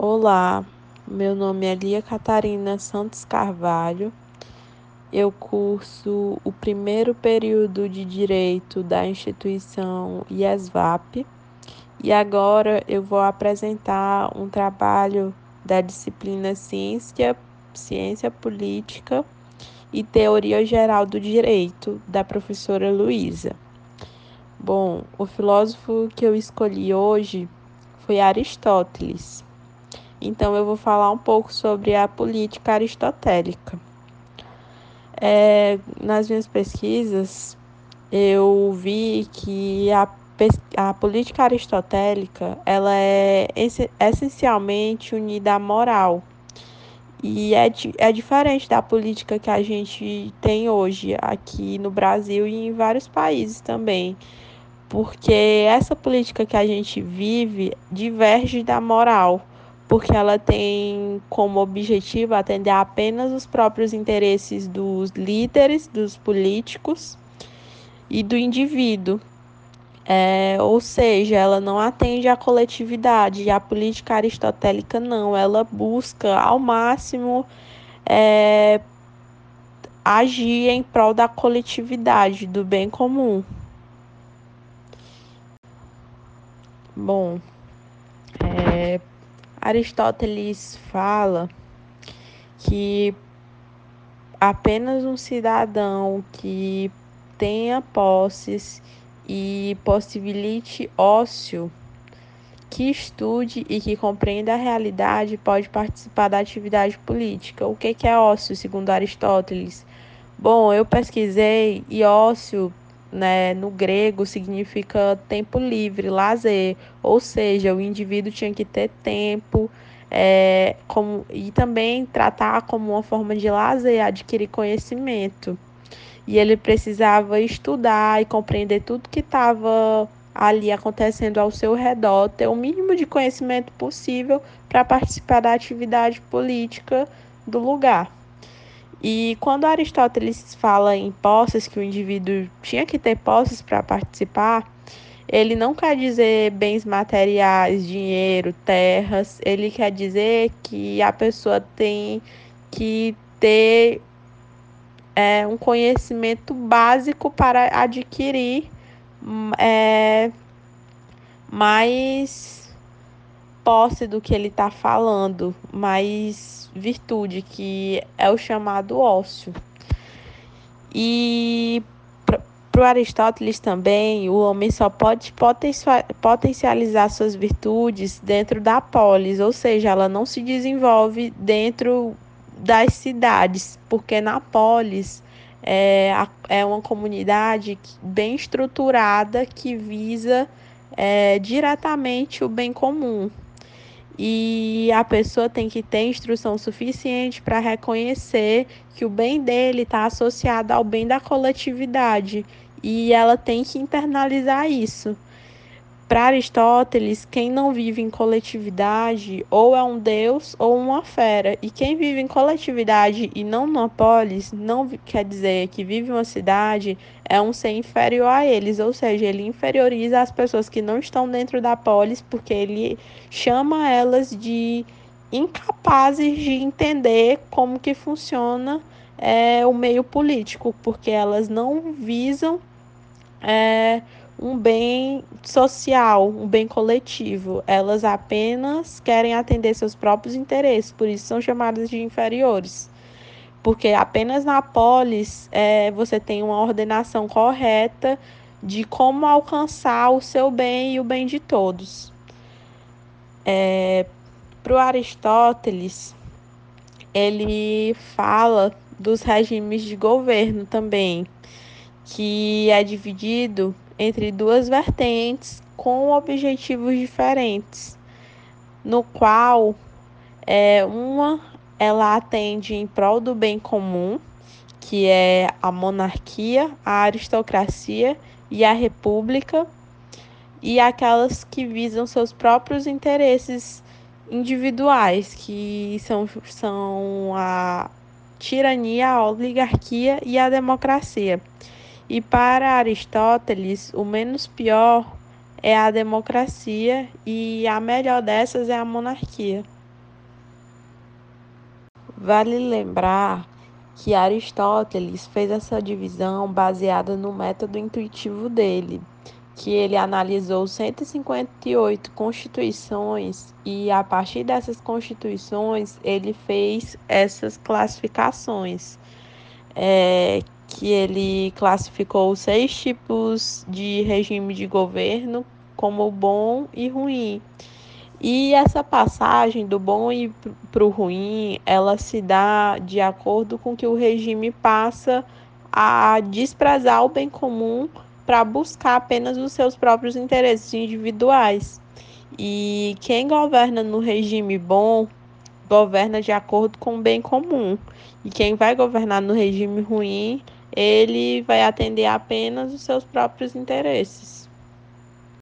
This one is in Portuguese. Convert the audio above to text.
Olá, meu nome é Lia Catarina Santos Carvalho. Eu curso o primeiro período de Direito da instituição IESVAP e agora eu vou apresentar um trabalho da disciplina Ciência, Ciência Política e Teoria Geral do Direito, da professora Luísa. Bom, o filósofo que eu escolhi hoje foi Aristóteles. Então, eu vou falar um pouco sobre a política aristotélica. É, nas minhas pesquisas, eu vi que a, a política aristotélica ela é essencialmente unida à moral. E é, é diferente da política que a gente tem hoje aqui no Brasil e em vários países também. Porque essa política que a gente vive diverge da moral porque ela tem como objetivo atender apenas os próprios interesses dos líderes, dos políticos e do indivíduo. É, ou seja, ela não atende à coletividade, e a política aristotélica não, ela busca ao máximo é, agir em prol da coletividade, do bem comum. Bom, é, Aristóteles fala que apenas um cidadão que tenha posses e possibilite ócio, que estude e que compreenda a realidade pode participar da atividade política. O que é ócio, segundo Aristóteles? Bom, eu pesquisei e ócio né, no grego significa tempo livre, lazer, ou seja, o indivíduo tinha que ter tempo é, como, e também tratar como uma forma de lazer, adquirir conhecimento. E ele precisava estudar e compreender tudo que estava ali acontecendo ao seu redor, ter o mínimo de conhecimento possível para participar da atividade política do lugar. E quando Aristóteles fala em posses, que o indivíduo tinha que ter posses para participar, ele não quer dizer bens materiais, dinheiro, terras, ele quer dizer que a pessoa tem que ter é, um conhecimento básico para adquirir é, mais posse do que ele está falando, mais virtude, que é o chamado ócio. E para Aristóteles também, o homem só pode potencializar suas virtudes dentro da polis, ou seja, ela não se desenvolve dentro das cidades, porque na polis é, é uma comunidade bem estruturada que visa é, diretamente o bem comum e a pessoa tem que ter instrução suficiente para reconhecer que o bem dele está associado ao bem da coletividade e ela tem que internalizar isso. Para Aristóteles, quem não vive em coletividade ou é um deus ou uma fera. E quem vive em coletividade e não numa polis, não quer dizer que vive em uma cidade, é um ser inferior a eles. Ou seja, ele inferioriza as pessoas que não estão dentro da polis, porque ele chama elas de incapazes de entender como que funciona é, o meio político, porque elas não visam. É, um bem social, um bem coletivo. Elas apenas querem atender seus próprios interesses, por isso são chamadas de inferiores. Porque apenas na polis é, você tem uma ordenação correta de como alcançar o seu bem e o bem de todos. É, Para o Aristóteles, ele fala dos regimes de governo também, que é dividido entre duas vertentes com objetivos diferentes, no qual é, uma ela atende em prol do bem comum, que é a monarquia, a aristocracia e a república, e aquelas que visam seus próprios interesses individuais, que são, são a tirania, a oligarquia e a democracia. E para Aristóteles, o menos pior é a democracia e a melhor dessas é a monarquia. Vale lembrar que Aristóteles fez essa divisão baseada no método intuitivo dele, que ele analisou 158 constituições e a partir dessas constituições ele fez essas classificações, é, que ele classificou seis tipos de regime de governo como bom e ruim. E essa passagem do bom e para o ruim, ela se dá de acordo com que o regime passa a desprezar o bem comum para buscar apenas os seus próprios interesses individuais. E quem governa no regime bom governa de acordo com o bem comum. E quem vai governar no regime ruim, ele vai atender apenas os seus próprios interesses.